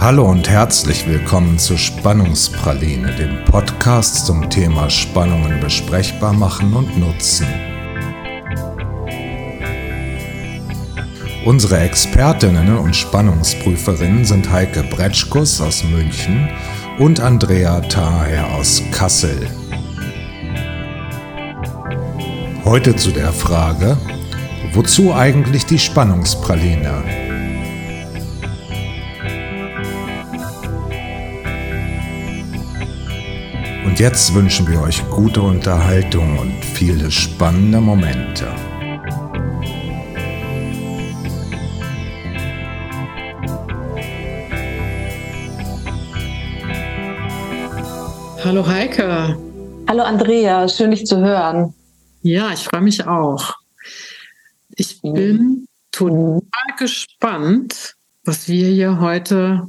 Hallo und herzlich willkommen zu Spannungspraline, dem Podcast zum Thema Spannungen besprechbar machen und nutzen. Unsere Expertinnen und Spannungsprüferinnen sind Heike Bretschkus aus München und Andrea Thaher aus Kassel. Heute zu der Frage, wozu eigentlich die Spannungspraline? Jetzt wünschen wir euch gute Unterhaltung und viele spannende Momente. Hallo Heike. Hallo Andrea, schön dich zu hören. Ja, ich freue mich auch. Ich bin total gespannt, was wir hier heute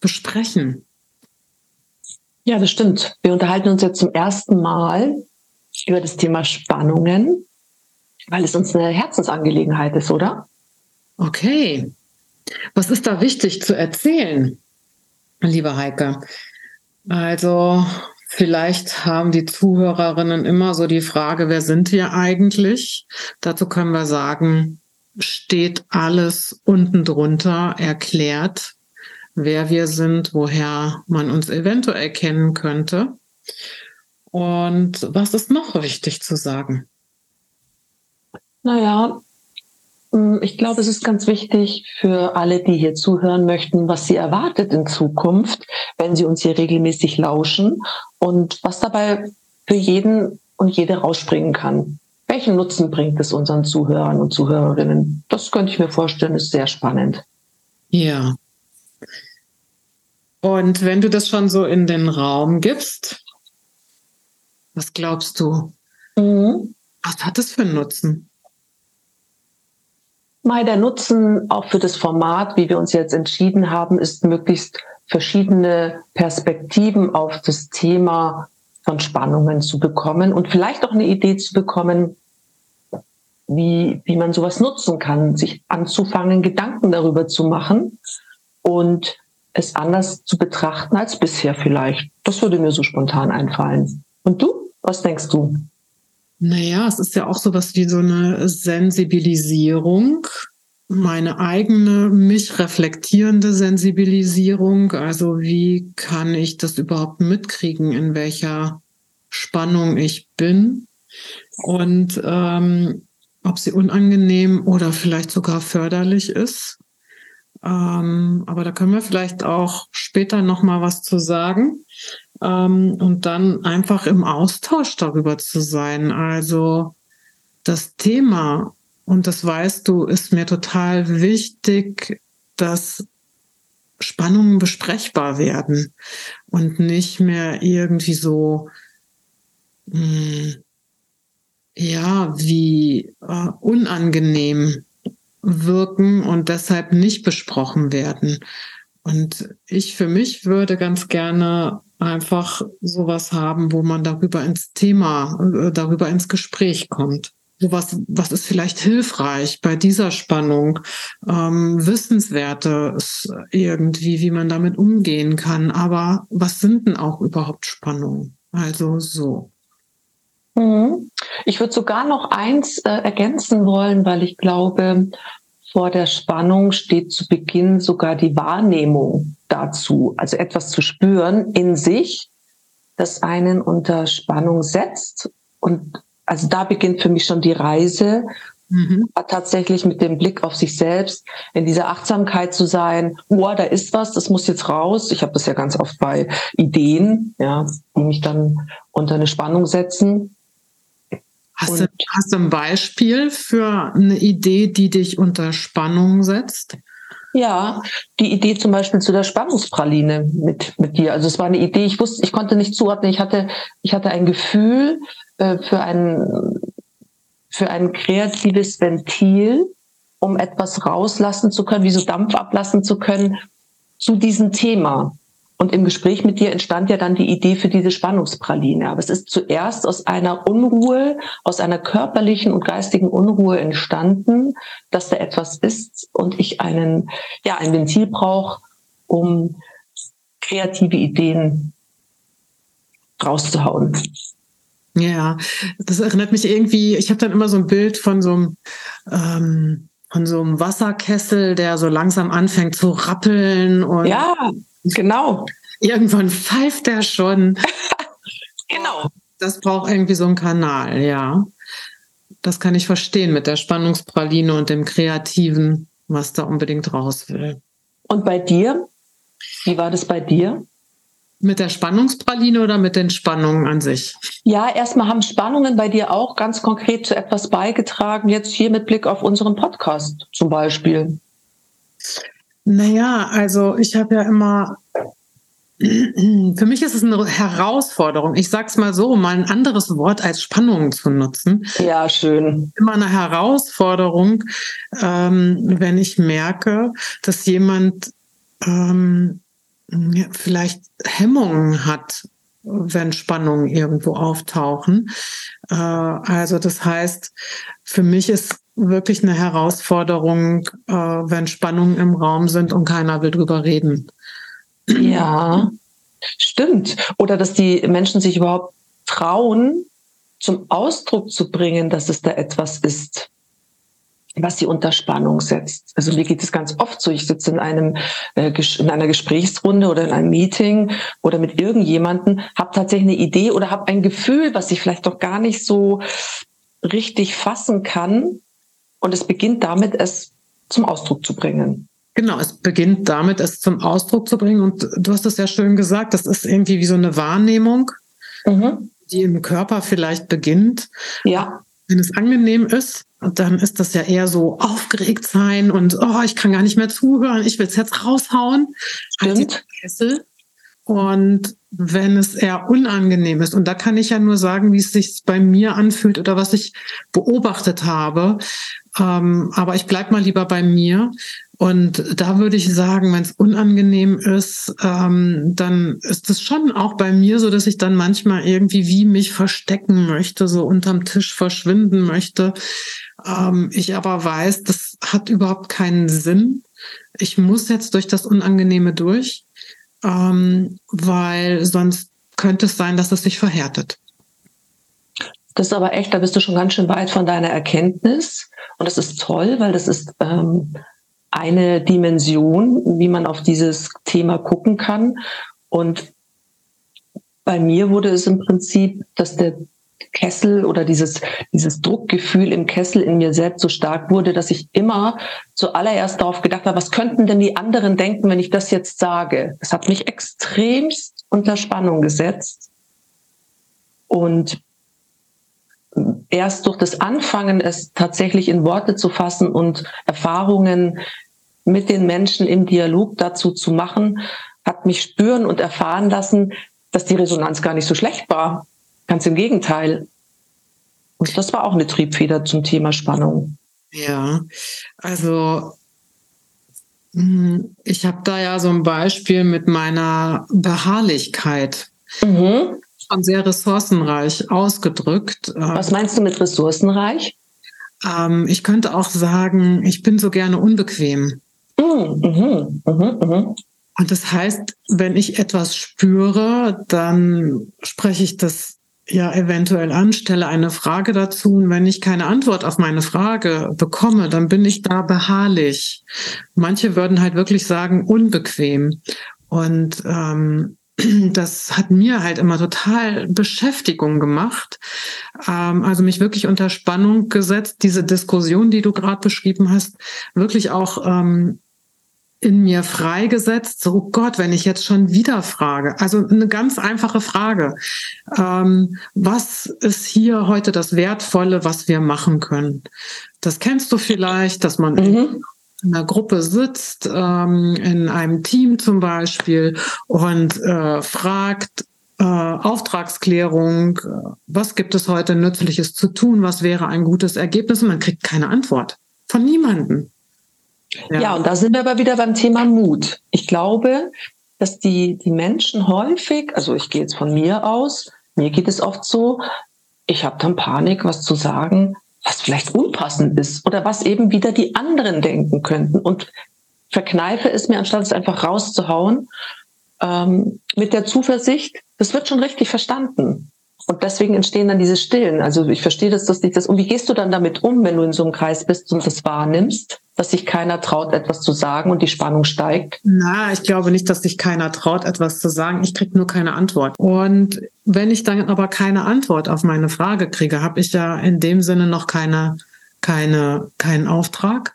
besprechen. Ja, das stimmt. Wir unterhalten uns jetzt zum ersten Mal über das Thema Spannungen, weil es uns eine Herzensangelegenheit ist, oder? Okay. Was ist da wichtig zu erzählen, liebe Heike? Also, vielleicht haben die Zuhörerinnen immer so die Frage, wer sind wir eigentlich? Dazu können wir sagen, steht alles unten drunter erklärt wer wir sind, woher man uns eventuell kennen könnte. Und was ist noch wichtig zu sagen? Naja, hm, ich glaube, es ist ganz wichtig für alle, die hier zuhören möchten, was sie erwartet in Zukunft, wenn sie uns hier regelmäßig lauschen und was dabei für jeden und jede rausspringen kann. Welchen Nutzen bringt es unseren Zuhörern und Zuhörerinnen? Das könnte ich mir vorstellen, ist sehr spannend. Ja, und wenn du das schon so in den Raum gibst, was glaubst du? Mhm. Was hat das für einen Nutzen? Mal der Nutzen auch für das Format, wie wir uns jetzt entschieden haben, ist möglichst verschiedene Perspektiven auf das Thema von Spannungen zu bekommen und vielleicht auch eine Idee zu bekommen, wie, wie man sowas nutzen kann, sich anzufangen, Gedanken darüber zu machen und es anders zu betrachten als bisher vielleicht. Das würde mir so spontan einfallen. Und du? Was denkst du? Naja, es ist ja auch so was wie so eine Sensibilisierung, meine eigene, mich reflektierende Sensibilisierung. Also wie kann ich das überhaupt mitkriegen, in welcher Spannung ich bin und ähm, ob sie unangenehm oder vielleicht sogar förderlich ist. Ähm, aber da können wir vielleicht auch später noch mal was zu sagen ähm, und dann einfach im Austausch darüber zu sein. Also das Thema und das weißt du, ist mir total wichtig, dass Spannungen besprechbar werden und nicht mehr irgendwie so mh, hm, ja wie äh, unangenehm wirken und deshalb nicht besprochen werden. Und ich für mich würde ganz gerne einfach sowas haben, wo man darüber ins Thema, äh, darüber ins Gespräch kommt. Sowas, was ist vielleicht hilfreich bei dieser Spannung, ähm, Wissenswertes irgendwie, wie man damit umgehen kann. Aber was sind denn auch überhaupt Spannungen? Also so. Mhm. Ich würde sogar noch eins äh, ergänzen wollen, weil ich glaube, vor der Spannung steht zu Beginn sogar die Wahrnehmung dazu, also etwas zu spüren in sich, das einen unter Spannung setzt. Und also da beginnt für mich schon die Reise, mhm. tatsächlich mit dem Blick auf sich selbst, in dieser Achtsamkeit zu sein, oh, da ist was, das muss jetzt raus. Ich habe das ja ganz oft bei Ideen, ja, die mich dann unter eine Spannung setzen. Hast du, hast du ein Beispiel für eine Idee, die dich unter Spannung setzt? Ja, die Idee zum Beispiel zu der Spannungspraline mit, mit dir. Also es war eine Idee, ich wusste, ich konnte nicht zuordnen. Ich hatte, ich hatte ein Gefühl äh, für ein, für ein kreatives Ventil, um etwas rauslassen zu können, wie so Dampf ablassen zu können zu diesem Thema. Und im Gespräch mit dir entstand ja dann die Idee für diese Spannungspraline. Aber es ist zuerst aus einer Unruhe, aus einer körperlichen und geistigen Unruhe entstanden, dass da etwas ist und ich einen, ja, ein Ventil brauche, um kreative Ideen rauszuhauen. Ja, das erinnert mich irgendwie, ich habe dann immer so ein Bild von so einem, ähm, von so einem Wasserkessel, der so langsam anfängt zu rappeln und ja, genau. Irgendwann pfeift der schon. genau. Das braucht irgendwie so einen Kanal, ja. Das kann ich verstehen mit der Spannungspraline und dem Kreativen, was da unbedingt raus will. Und bei dir? Wie war das bei dir? Mit der Spannungspraline oder mit den Spannungen an sich? Ja, erstmal haben Spannungen bei dir auch ganz konkret zu etwas beigetragen, jetzt hier mit Blick auf unseren Podcast zum Beispiel. Naja, also ich habe ja immer für mich ist es eine Herausforderung. Ich sag's mal so, mal ein anderes Wort als Spannung zu nutzen. Ja, schön. Immer eine Herausforderung, ähm, wenn ich merke, dass jemand ähm, ja, vielleicht Hemmungen hat, wenn Spannungen irgendwo auftauchen. Äh, also das heißt, für mich ist wirklich eine Herausforderung, äh, wenn Spannungen im Raum sind und keiner will drüber reden. Ja, stimmt. Oder dass die Menschen sich überhaupt trauen, zum Ausdruck zu bringen, dass es da etwas ist, was sie unter Spannung setzt. Also mir geht es ganz oft so, ich sitze in einem äh, in einer Gesprächsrunde oder in einem Meeting oder mit irgendjemanden, habe tatsächlich eine Idee oder habe ein Gefühl, was ich vielleicht doch gar nicht so richtig fassen kann und es beginnt damit, es zum Ausdruck zu bringen. Genau, es beginnt damit, es zum Ausdruck zu bringen. Und du hast es ja schön gesagt, das ist irgendwie wie so eine Wahrnehmung, mhm. die im Körper vielleicht beginnt. Ja. Wenn es angenehm ist, dann ist das ja eher so aufgeregt sein und oh, ich kann gar nicht mehr zuhören, ich will es jetzt raushauen. Stimmt. Kessel. Und wenn es eher unangenehm ist, und da kann ich ja nur sagen, wie es sich bei mir anfühlt oder was ich beobachtet habe, ähm, aber ich bleib mal lieber bei mir. Und da würde ich sagen, wenn es unangenehm ist, ähm, dann ist es schon auch bei mir so, dass ich dann manchmal irgendwie wie mich verstecken möchte, so unterm Tisch verschwinden möchte. Ähm, ich aber weiß, das hat überhaupt keinen Sinn. Ich muss jetzt durch das Unangenehme durch, ähm, weil sonst könnte es sein, dass es sich verhärtet. Das ist aber echt, da bist du schon ganz schön weit von deiner Erkenntnis. Und das ist toll, weil das ist ähm, eine Dimension, wie man auf dieses Thema gucken kann. Und bei mir wurde es im Prinzip, dass der Kessel oder dieses, dieses Druckgefühl im Kessel in mir selbst so stark wurde, dass ich immer zuallererst darauf gedacht habe, was könnten denn die anderen denken, wenn ich das jetzt sage? Das hat mich extremst unter Spannung gesetzt. Und erst durch das Anfangen, es tatsächlich in Worte zu fassen und Erfahrungen mit den Menschen im Dialog dazu zu machen, hat mich spüren und erfahren lassen, dass die Resonanz gar nicht so schlecht war. Ganz im Gegenteil. Und das war auch eine Triebfeder zum Thema Spannung. Ja, also hm, ich habe da ja so ein Beispiel mit meiner Beharrlichkeit. Mhm schon sehr ressourcenreich ausgedrückt. Was meinst du mit ressourcenreich? Ähm, ich könnte auch sagen, ich bin so gerne unbequem. Mhm, mhm, mhm, mhm. Und das heißt, wenn ich etwas spüre, dann spreche ich das ja eventuell an, stelle eine Frage dazu. Und wenn ich keine Antwort auf meine Frage bekomme, dann bin ich da beharrlich. Manche würden halt wirklich sagen, unbequem. Und ähm, das hat mir halt immer total Beschäftigung gemacht, ähm, also mich wirklich unter Spannung gesetzt, diese Diskussion, die du gerade beschrieben hast, wirklich auch ähm, in mir freigesetzt. So oh Gott, wenn ich jetzt schon wieder frage, also eine ganz einfache Frage: ähm, Was ist hier heute das Wertvolle, was wir machen können? Das kennst du vielleicht, dass man mhm in einer Gruppe sitzt, ähm, in einem Team zum Beispiel, und äh, fragt, äh, Auftragsklärung, äh, was gibt es heute Nützliches zu tun, was wäre ein gutes Ergebnis, und man kriegt keine Antwort von niemandem. Ja. ja, und da sind wir aber wieder beim Thema Mut. Ich glaube, dass die, die Menschen häufig, also ich gehe jetzt von mir aus, mir geht es oft so, ich habe dann Panik, was zu sagen, was vielleicht unpassend ist oder was eben wieder die anderen denken könnten. Und verkneife es mir, anstatt es einfach rauszuhauen, ähm, mit der Zuversicht, das wird schon richtig verstanden. Und deswegen entstehen dann diese Stillen. Also ich verstehe das, dass dich das. Und wie gehst du dann damit um, wenn du in so einem Kreis bist und das wahrnimmst, dass sich keiner traut, etwas zu sagen und die Spannung steigt? Na, ich glaube nicht, dass sich keiner traut, etwas zu sagen. Ich kriege nur keine Antwort. Und wenn ich dann aber keine Antwort auf meine Frage kriege, habe ich ja in dem Sinne noch keine, keine, keinen Auftrag.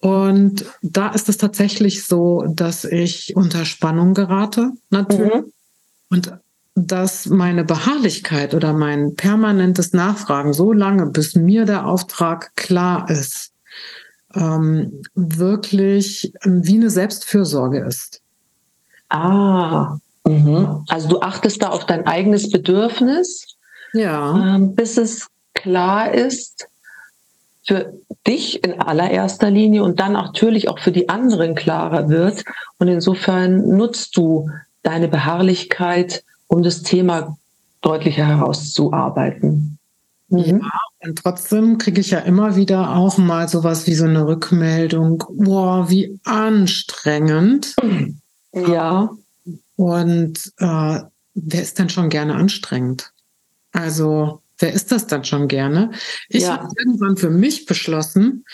Und da ist es tatsächlich so, dass ich unter Spannung gerate, natürlich. Mhm. Und dass meine Beharrlichkeit oder mein permanentes Nachfragen so lange, bis mir der Auftrag klar ist, ähm, wirklich wie eine Selbstfürsorge ist. Ah, mhm. also du achtest da auf dein eigenes Bedürfnis, ja. ähm, bis es klar ist für dich in allererster Linie und dann natürlich auch für die anderen klarer wird. Und insofern nutzt du deine Beharrlichkeit um das Thema deutlicher herauszuarbeiten. Mhm. Ja, und trotzdem kriege ich ja immer wieder auch mal sowas wie so eine Rückmeldung, boah, wie anstrengend. Ja. Und äh, wer ist denn schon gerne anstrengend? Also, wer ist das dann schon gerne? Ich ja. habe irgendwann für mich beschlossen,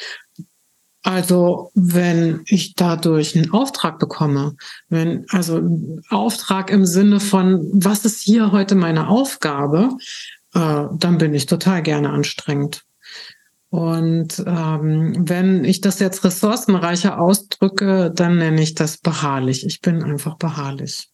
also wenn ich dadurch einen Auftrag bekomme, wenn also Auftrag im Sinne von, was ist hier heute meine Aufgabe, äh, dann bin ich total gerne anstrengend. Und ähm, wenn ich das jetzt ressourcenreicher ausdrücke, dann nenne ich das beharrlich. Ich bin einfach beharrlich.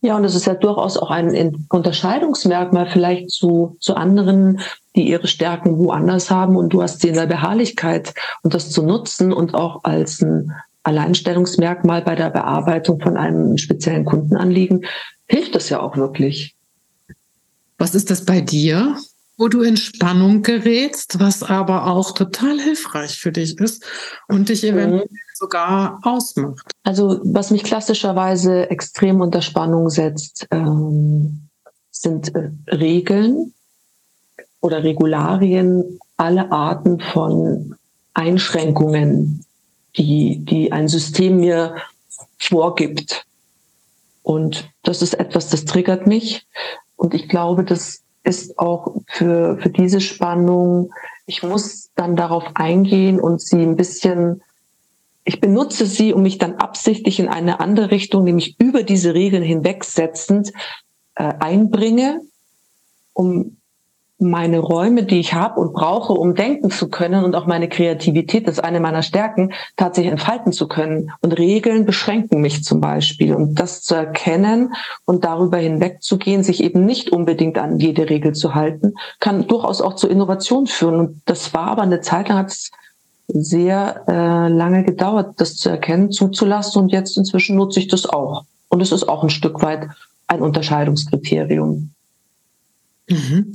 Ja, und es ist ja durchaus auch ein Unterscheidungsmerkmal vielleicht zu, zu anderen, die ihre Stärken woanders haben und du hast sie in der Beharrlichkeit und das zu nutzen und auch als ein Alleinstellungsmerkmal bei der Bearbeitung von einem speziellen Kundenanliegen hilft das ja auch wirklich. Was ist das bei dir? Wo du in Spannung gerätst, was aber auch total hilfreich für dich ist und dich eventuell mhm. sogar ausmacht. Also was mich klassischerweise extrem unter Spannung setzt, ähm, sind äh, Regeln oder Regularien, alle Arten von Einschränkungen, die, die ein System mir vorgibt. Und das ist etwas, das triggert mich. Und ich glaube, dass ist auch für, für diese Spannung, ich muss dann darauf eingehen und sie ein bisschen, ich benutze sie, um mich dann absichtlich in eine andere Richtung, nämlich über diese Regeln hinwegsetzend, äh, einbringe, um meine Räume, die ich habe und brauche, um denken zu können und auch meine Kreativität, das ist eine meiner Stärken, tatsächlich entfalten zu können. Und Regeln beschränken mich zum Beispiel. Und das zu erkennen und darüber hinwegzugehen, sich eben nicht unbedingt an jede Regel zu halten, kann durchaus auch zur Innovation führen. Und das war aber eine Zeit lang hat es sehr äh, lange gedauert, das zu erkennen, zuzulassen. Und jetzt inzwischen nutze ich das auch. Und es ist auch ein Stück weit ein Unterscheidungskriterium. Mhm.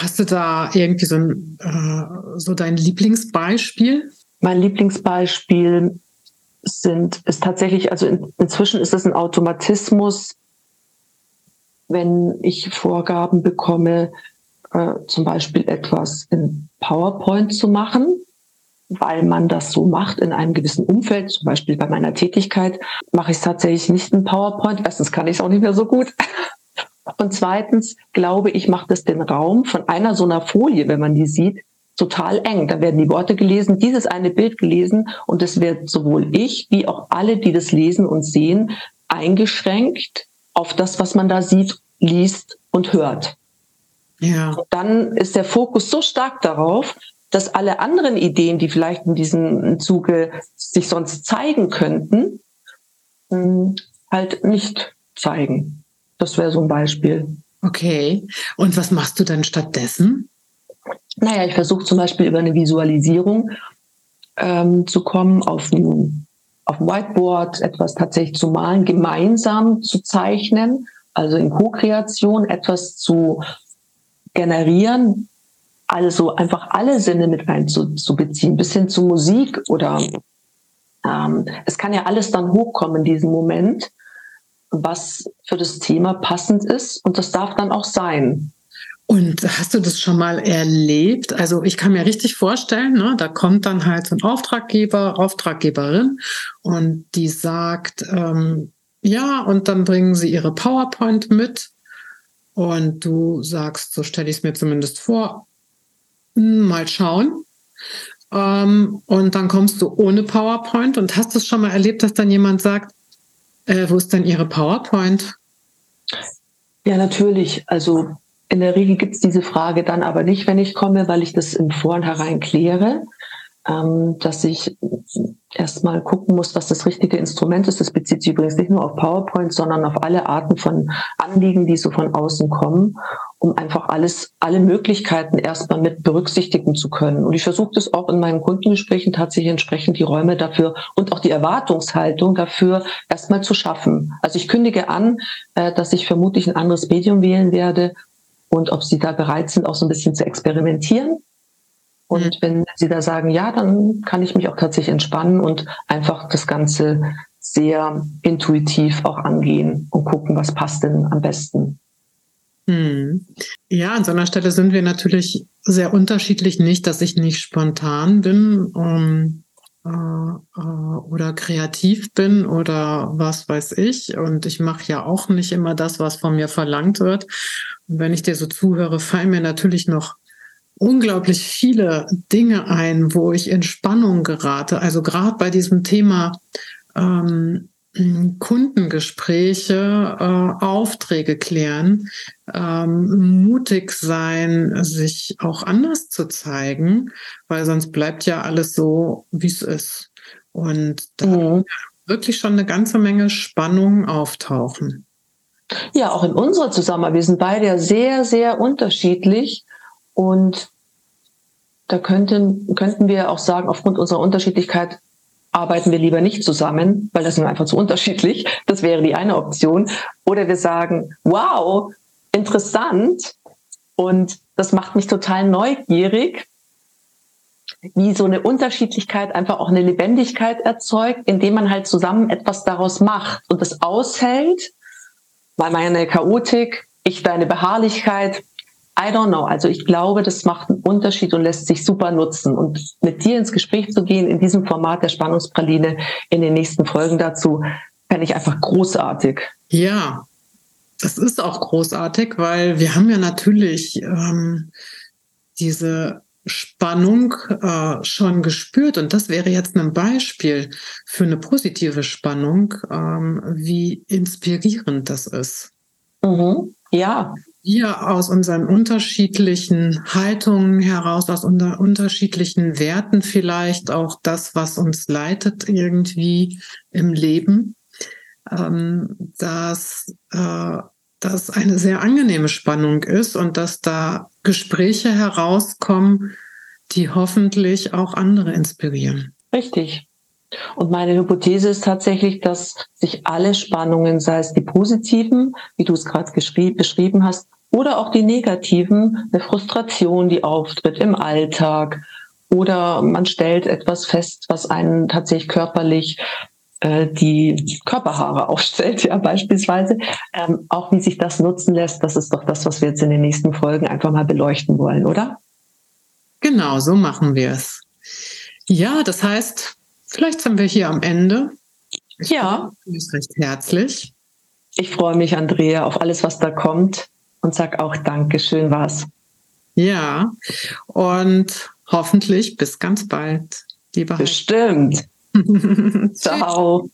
Hast du da irgendwie so, ein, äh, so dein Lieblingsbeispiel? Mein Lieblingsbeispiel sind, ist tatsächlich, also in, inzwischen ist es ein Automatismus, wenn ich Vorgaben bekomme, äh, zum Beispiel etwas in PowerPoint zu machen, weil man das so macht in einem gewissen Umfeld, zum Beispiel bei meiner Tätigkeit, mache ich es tatsächlich nicht in PowerPoint. Erstens kann ich es auch nicht mehr so gut. Und zweitens glaube ich, macht es den Raum von einer so einer Folie, wenn man die sieht, total eng. Da werden die Worte gelesen, dieses eine Bild gelesen und es wird sowohl ich wie auch alle, die das lesen und sehen, eingeschränkt auf das, was man da sieht, liest und hört. Ja. Und dann ist der Fokus so stark darauf, dass alle anderen Ideen, die vielleicht in diesem Zuge sich sonst zeigen könnten, hm, halt nicht zeigen. Das wäre so ein Beispiel. Okay. Und was machst du dann stattdessen? Naja, ich versuche zum Beispiel über eine Visualisierung ähm, zu kommen, auf ein, auf ein Whiteboard etwas tatsächlich zu malen, gemeinsam zu zeichnen, also in Co-Kreation etwas zu generieren, also einfach alle Sinne mit einzubeziehen, bis hin zu Musik oder ähm, es kann ja alles dann hochkommen in diesem Moment was für das Thema passend ist. Und das darf dann auch sein. Und hast du das schon mal erlebt? Also ich kann mir richtig vorstellen, ne, da kommt dann halt so ein Auftraggeber, Auftraggeberin und die sagt, ähm, ja, und dann bringen sie ihre PowerPoint mit und du sagst, so stelle ich es mir zumindest vor, hm, mal schauen. Ähm, und dann kommst du ohne PowerPoint und hast du es schon mal erlebt, dass dann jemand sagt, äh, wo ist denn Ihre PowerPoint? Ja, natürlich. Also in der Regel gibt es diese Frage dann aber nicht, wenn ich komme, weil ich das im Vornherein kläre, ähm, dass ich erstmal gucken muss, was das richtige Instrument ist. Das bezieht sich übrigens nicht nur auf PowerPoint, sondern auf alle Arten von Anliegen, die so von außen kommen, um einfach alles, alle Möglichkeiten erstmal mit berücksichtigen zu können. Und ich versuche das auch in meinen Kundengesprächen tatsächlich entsprechend die Räume dafür und auch die Erwartungshaltung dafür erstmal zu schaffen. Also ich kündige an, äh, dass ich vermutlich ein anderes Medium wählen werde und ob sie da bereit sind, auch so ein bisschen zu experimentieren und mhm. wenn Sie da sagen, ja, dann kann ich mich auch tatsächlich entspannen und einfach das Ganze sehr intuitiv auch angehen und gucken, was passt denn am besten. Hm. Ja, an so einer Stelle sind wir natürlich sehr unterschiedlich. Nicht, dass ich nicht spontan bin um, äh, äh, oder kreativ bin oder was weiß ich. Und ich mache ja auch nicht immer das, was von mir verlangt wird. Und wenn ich dir so zuhöre, fallen mir natürlich noch unglaublich viele Dinge ein, wo ich in Spannung gerate. Also gerade bei diesem Thema ähm, Kundengespräche, äh, Aufträge klären, ähm, mutig sein, sich auch anders zu zeigen, weil sonst bleibt ja alles so, wie es ist. Und da mhm. wirklich schon eine ganze Menge Spannung auftauchen. Ja, auch in unserer Zusammenarbeit. Wir sind beide ja sehr, sehr unterschiedlich. Und da könnten, könnten wir auch sagen, aufgrund unserer Unterschiedlichkeit arbeiten wir lieber nicht zusammen, weil das sind einfach zu unterschiedlich. Das wäre die eine Option. Oder wir sagen, wow, interessant. Und das macht mich total neugierig, wie so eine Unterschiedlichkeit einfach auch eine Lebendigkeit erzeugt, indem man halt zusammen etwas daraus macht und das aushält, weil meine Chaotik, ich deine Beharrlichkeit, I don't know. Also ich glaube, das macht einen Unterschied und lässt sich super nutzen. Und mit dir ins Gespräch zu gehen in diesem Format der Spannungspraline in den nächsten Folgen dazu, fände ich einfach großartig. Ja, das ist auch großartig, weil wir haben ja natürlich ähm, diese Spannung äh, schon gespürt. Und das wäre jetzt ein Beispiel für eine positive Spannung, ähm, wie inspirierend das ist. Mhm. Ja, wir aus unseren unterschiedlichen Haltungen heraus, aus unseren unterschiedlichen Werten vielleicht auch das, was uns leitet irgendwie im Leben, ähm, dass äh, das eine sehr angenehme Spannung ist und dass da Gespräche herauskommen, die hoffentlich auch andere inspirieren. Richtig. Und meine Hypothese ist tatsächlich, dass sich alle Spannungen, sei es die positiven, wie du es gerade beschrieben hast, oder auch die negativen, eine Frustration, die auftritt im Alltag oder man stellt etwas fest, was einen tatsächlich körperlich äh, die Körperhaare aufstellt, ja beispielsweise. Ähm, auch wie sich das nutzen lässt, das ist doch das, was wir jetzt in den nächsten Folgen einfach mal beleuchten wollen, oder? Genau, so machen wir es. Ja, das heißt, vielleicht sind wir hier am Ende. Ich ja. Ich recht herzlich. Ich freue mich, Andrea, auf alles, was da kommt und sag auch Dankeschön was. Ja, und hoffentlich bis ganz bald, lieber Bestimmt. Ciao.